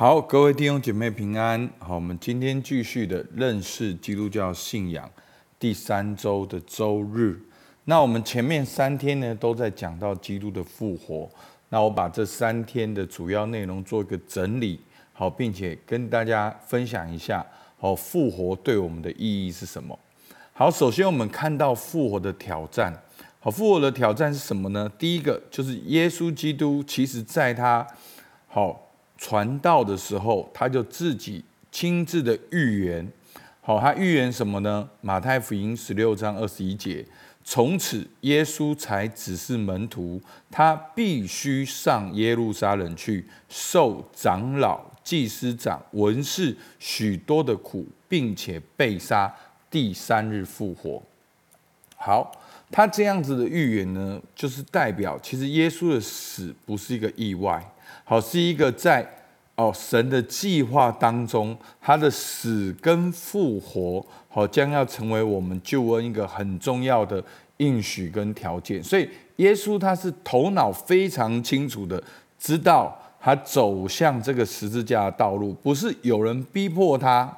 好，各位弟兄姐妹平安。好，我们今天继续的认识基督教信仰第三周的周日。那我们前面三天呢，都在讲到基督的复活。那我把这三天的主要内容做一个整理，好，并且跟大家分享一下，好，复活对我们的意义是什么？好，首先我们看到复活的挑战。好，复活的挑战是什么呢？第一个就是耶稣基督，其实在他好。传道的时候，他就自己亲自的预言，好，他预言什么呢？马太福音十六章二十一节，从此耶稣才指示门徒，他必须上耶路撒冷去，受长老、祭司长、文士许多的苦，并且被杀，第三日复活。好，他这样子的预言呢，就是代表其实耶稣的死不是一个意外。好，是一个在哦神的计划当中，他的死跟复活，好将要成为我们救恩一个很重要的应许跟条件。所以耶稣他是头脑非常清楚的，知道他走向这个十字架的道路，不是有人逼迫他，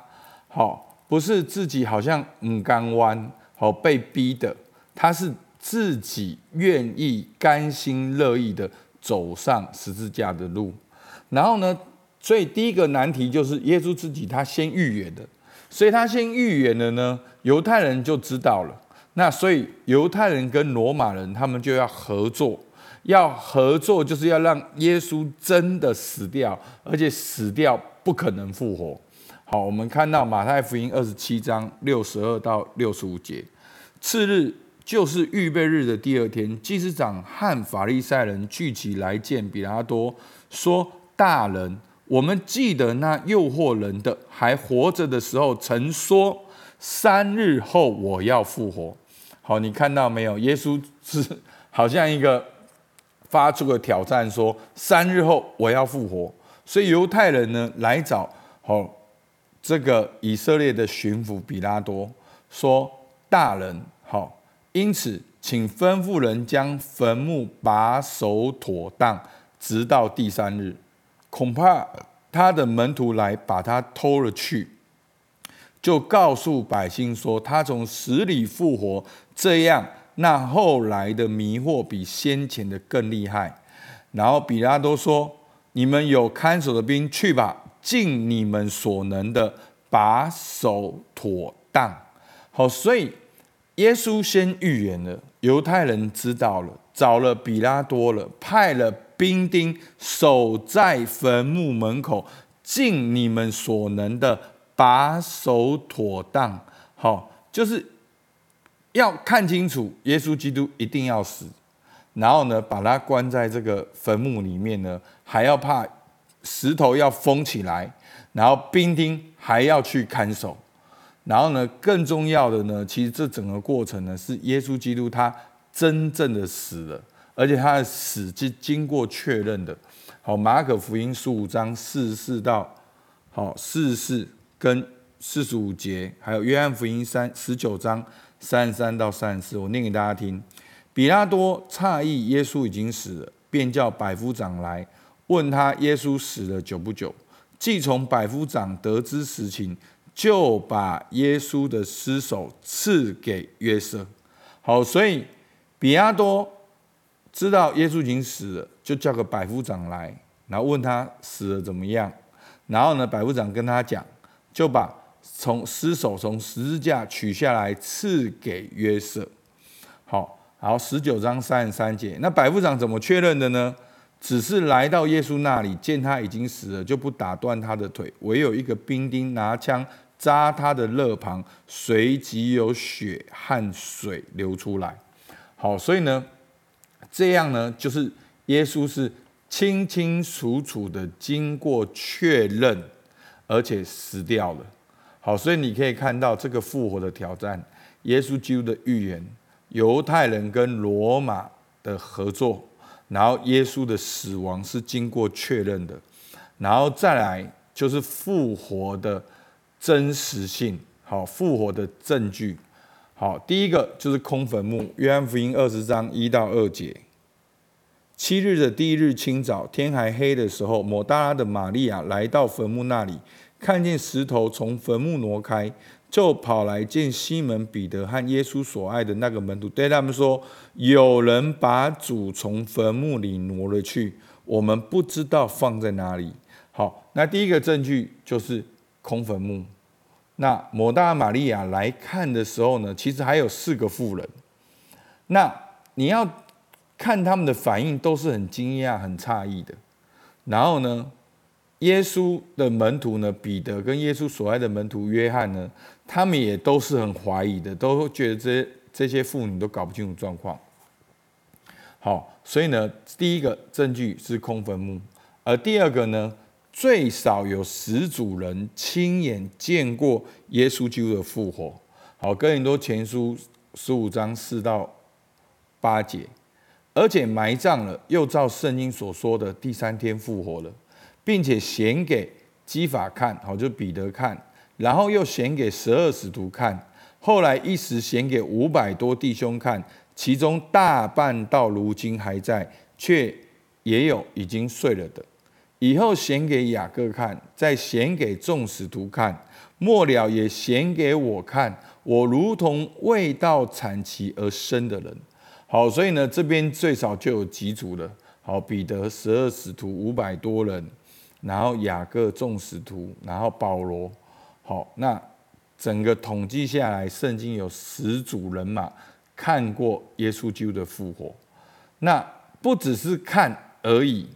好，不是自己好像唔甘弯，好被逼的，他是自己愿意、甘心乐意的。走上十字架的路，然后呢，所以第一个难题就是耶稣自己他先预言的，所以他先预言了呢，犹太人就知道了。那所以犹太人跟罗马人他们就要合作，要合作就是要让耶稣真的死掉，而且死掉不可能复活。好，我们看到马太福音二十七章六十二到六十五节，次日。就是预备日的第二天，祭司长和法利赛人聚集来见彼拉多，说：“大人，我们记得那诱惑人的还活着的时候，曾说三日后我要复活。”好，你看到没有？耶稣是好像一个发出个挑战，说三日后我要复活。所以犹太人呢来找好这个以色列的巡抚比拉多，说：“大人，好。”因此，请吩咐人将坟墓把守妥当，直到第三日。恐怕他的门徒来把他偷了去，就告诉百姓说他从死里复活。这样，那后来的迷惑比先前的更厉害。然后比拉多说：“你们有看守的兵，去吧，尽你们所能的把守妥当。”好，所以。耶稣先预言了，犹太人知道了，找了比拉多了，派了兵丁守在坟墓门口，尽你们所能的把守妥当。好，就是要看清楚，耶稣基督一定要死，然后呢，把他关在这个坟墓里面呢，还要怕石头要封起来，然后兵丁还要去看守。然后呢，更重要的呢，其实这整个过程呢，是耶稣基督他真正的死了，而且他的死是经过确认的。好，马可福音十五章四十四到好四十四跟四十五节，还有约翰福音三十九章三十三到三十四，我念给大家听。彼拉多诧异耶稣已经死了，便叫百夫长来问他耶稣死了久不久。既从百夫长得知实情。就把耶稣的尸首赐给约瑟。好，所以彼拉多知道耶稣已经死了，就叫个百夫长来，然后问他死了怎么样。然后呢，百夫长跟他讲，就把从尸首从十字架取下来赐给约瑟。好，好，十九章三十三节，那百夫长怎么确认的呢？只是来到耶稣那里，见他已经死了，就不打断他的腿，唯有一个兵丁拿枪扎他的肋旁，随即有血和水流出来。好，所以呢，这样呢，就是耶稣是清清楚楚的经过确认，而且死掉了。好，所以你可以看到这个复活的挑战，耶稣基督的预言，犹太人跟罗马的合作。然后耶稣的死亡是经过确认的，然后再来就是复活的真实性，好，复活的证据，好，第一个就是空坟墓，约翰福音二十章一到二节，七日的第一日清早，天还黑的时候，抹大拉的玛利亚来到坟墓那里，看见石头从坟墓挪开，就跑来见西门彼得和耶稣所爱的那个门徒，对他们说：“有人把主从坟墓里挪了去，我们不知道放在哪里。”好，那第一个证据就是空坟墓。那抹大玛利亚来看的时候呢，其实还有四个妇人。那你要看他们的反应，都是很惊讶、很诧异的。然后呢，耶稣的门徒呢，彼得跟耶稣所爱的门徒约翰呢，他们也都是很怀疑的，都觉得这这些妇女都搞不清楚状况。好，所以呢，第一个证据是空坟墓，而第二个呢，最少有十组人亲眼见过耶稣基督的复活。好，哥林多前书十五章四到八节，而且埋葬了，又照圣经所说的第三天复活了，并且显给基法看，好，就彼得看，然后又显给十二使徒看，后来一时显给五百多弟兄看，其中大半到如今还在，却也有已经睡了的。以后显给雅各看，再显给众使徒看，末了也显给我看，我如同未到产期而生的人。好，所以呢，这边最少就有几组了。好，彼得十二使徒五百多人，然后雅各众使徒，然后保罗。好，那整个统计下来，圣经有十组人马看过耶稣基督的复活。那不只是看而已。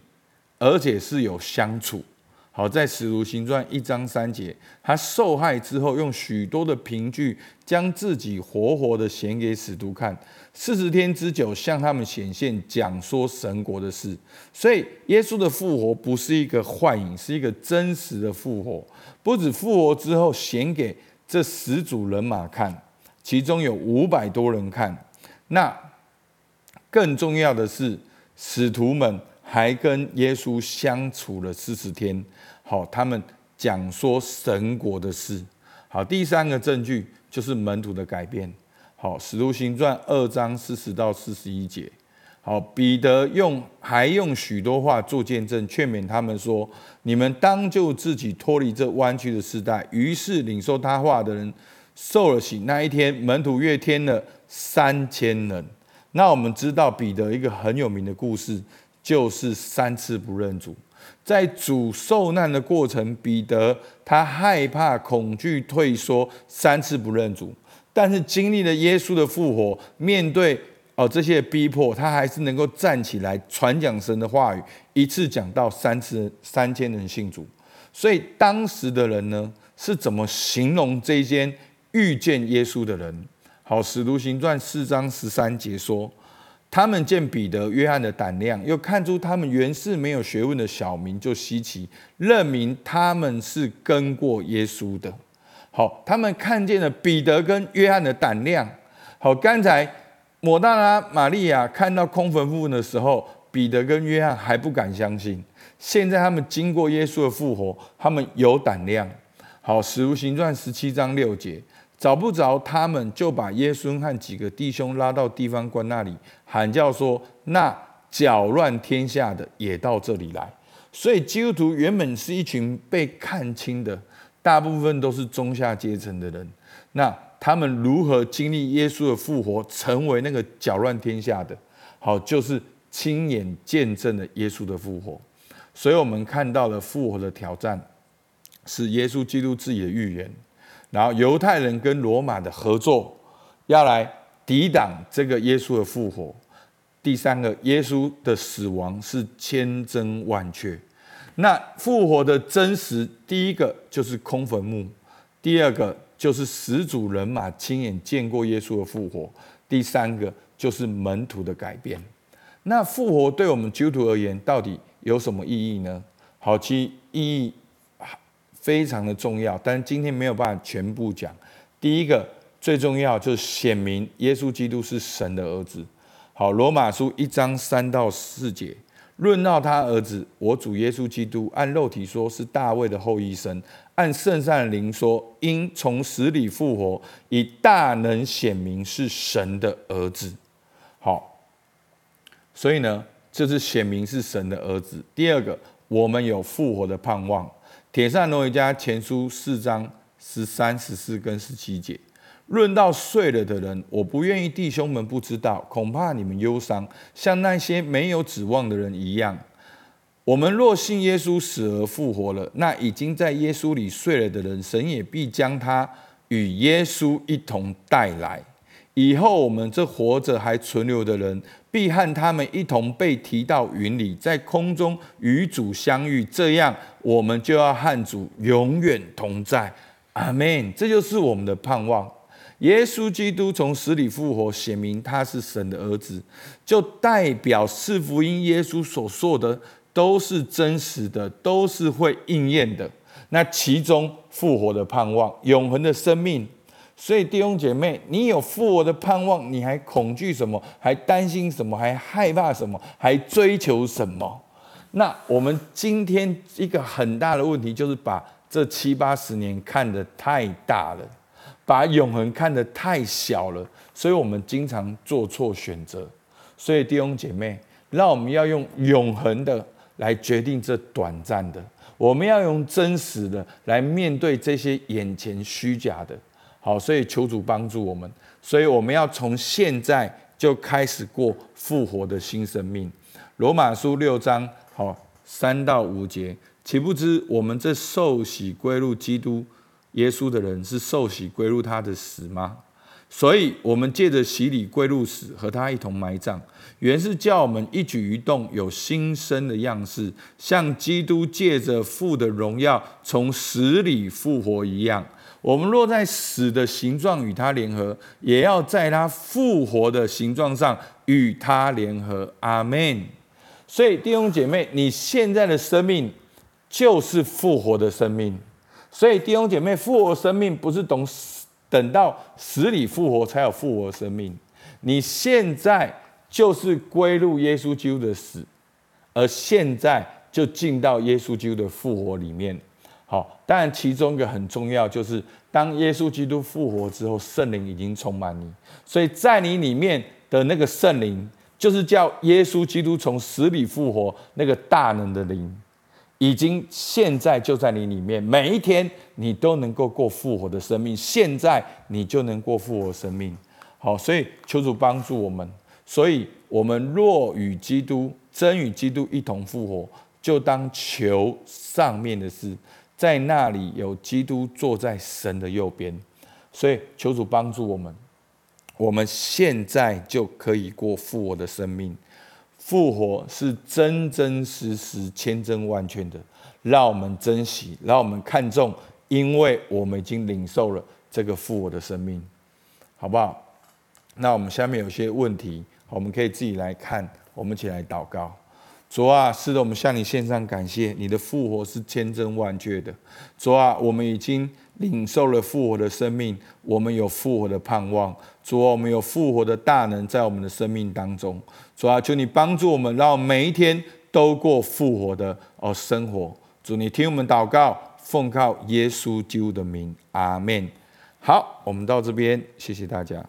而且是有相处，好，在使徒行传一章三节，他受害之后，用许多的凭据，将自己活活的显给使徒看，四十天之久，向他们显现，讲说神国的事。所以，耶稣的复活不是一个幻影，是一个真实的复活。不止复活之后显给这十组人马看，其中有五百多人看。那更重要的是，使徒们。还跟耶稣相处了四十天，好，他们讲说神国的事。好，第三个证据就是门徒的改变。好，使徒行传二章四十到四十一节。好，彼得用还用许多话做见证，劝勉他们说：你们当就自己脱离这弯曲的世代。于是领受他话的人受了洗。那一天，门徒约添了三千人。那我们知道彼得一个很有名的故事。就是三次不认主，在主受难的过程，彼得他害怕、恐惧、退缩，三次不认主。但是经历了耶稣的复活，面对哦这些逼迫，他还是能够站起来传讲神的话语，一次讲到三次，三千人信主。所以当时的人呢，是怎么形容这间遇见耶稣的人？好，使徒行传四章十三节说。他们见彼得、约翰的胆量，又看出他们原是没有学问的小民，就稀奇，认明他们是跟过耶稣的。好，他们看见了彼得跟约翰的胆量。好，刚才抹大拉玛利亚看到空坟墓的时候，彼得跟约翰还不敢相信。现在他们经过耶稣的复活，他们有胆量。好，使徒行传十七章六节。找不着他们，就把耶稣和几个弟兄拉到地方官那里，喊叫说：“那搅乱天下的也到这里来。”所以基督徒原本是一群被看轻的，大部分都是中下阶层的人。那他们如何经历耶稣的复活，成为那个搅乱天下的？好，就是亲眼见证了耶稣的复活。所以我们看到了复活的挑战，是耶稣基督自己的预言。然后犹太人跟罗马的合作，要来抵挡这个耶稣的复活。第三个，耶稣的死亡是千真万确。那复活的真实，第一个就是空坟墓，第二个就是十组人马亲眼见过耶稣的复活，第三个就是门徒的改变。那复活对我们基督徒而言，到底有什么意义呢？好，其意义。非常的重要，但今天没有办法全部讲。第一个最重要就是显明耶稣基督是神的儿子。好，罗马书一章三到四节，论到他儿子，我主耶稣基督，按肉体说是大卫的后裔生，按圣善灵说，因从死里复活，以大能显明是神的儿子。好，所以呢，这是显明是神的儿子。第二个，我们有复活的盼望。铁扇罗尼迦前书四章十三、十四跟十七节，论到睡了的人，我不愿意弟兄们不知道，恐怕你们忧伤，像那些没有指望的人一样。我们若信耶稣死而复活了，那已经在耶稣里睡了的人，神也必将他与耶稣一同带来。以后我们这活着还存留的人，必和他们一同被提到云里，在空中与主相遇。这样，我们就要和主永远同在。阿门。这就是我们的盼望。耶稣基督从死里复活，显明他是神的儿子，就代表四福音耶稣所说的。都是真实的，都是会应验的。那其中复活的盼望，永恒的生命。所以弟兄姐妹，你有复活的盼望，你还恐惧什么？还担心什么？还害怕什么？还追求什么？那我们今天一个很大的问题，就是把这七八十年看得太大了，把永恒看得太小了，所以我们经常做错选择。所以弟兄姐妹，让我们要用永恒的。来决定这短暂的，我们要用真实的来面对这些眼前虚假的。好，所以求主帮助我们。所以我们要从现在就开始过复活的新生命。罗马书六章好三到五节，岂不知我们这受洗归入基督耶稣的人，是受洗归入他的死吗？所以，我们借着洗礼归入死，和他一同埋葬，原是叫我们一举一动有新生的样式，像基督借着父的荣耀从死里复活一样。我们若在死的形状与他联合，也要在他复活的形状上与他联合。阿门。所以，弟兄姐妹，你现在的生命就是复活的生命。所以，弟兄姐妹，复活生命不是懂死。等到死里复活，才有复活生命。你现在就是归入耶稣基督的死，而现在就进到耶稣基督的复活里面。好，当然其中一个很重要，就是当耶稣基督复活之后，圣灵已经充满你，所以在你里面的那个圣灵，就是叫耶稣基督从死里复活那个大能的灵。已经现在就在你里面，每一天你都能够过复活的生命。现在你就能过复活生命。好，所以求主帮助我们。所以，我们若与基督真与基督一同复活，就当求上面的事，在那里有基督坐在神的右边。所以，求主帮助我们。我们现在就可以过复活的生命。复活是真真实实、千真万确的，让我们珍惜，让我们看重，因为我们已经领受了这个复活的生命，好不好？那我们下面有些问题，我们可以自己来看，我们一起来祷告。主啊，是的，我们向你献上感谢，你的复活是千真万确的。主啊，我们已经。领受了复活的生命，我们有复活的盼望。主啊，我们有复活的大能在我们的生命当中。主啊，求你帮助我们，让每一天都过复活的哦生活。主，你听我们祷告，奉靠耶稣基督的名，阿门。好，我们到这边，谢谢大家。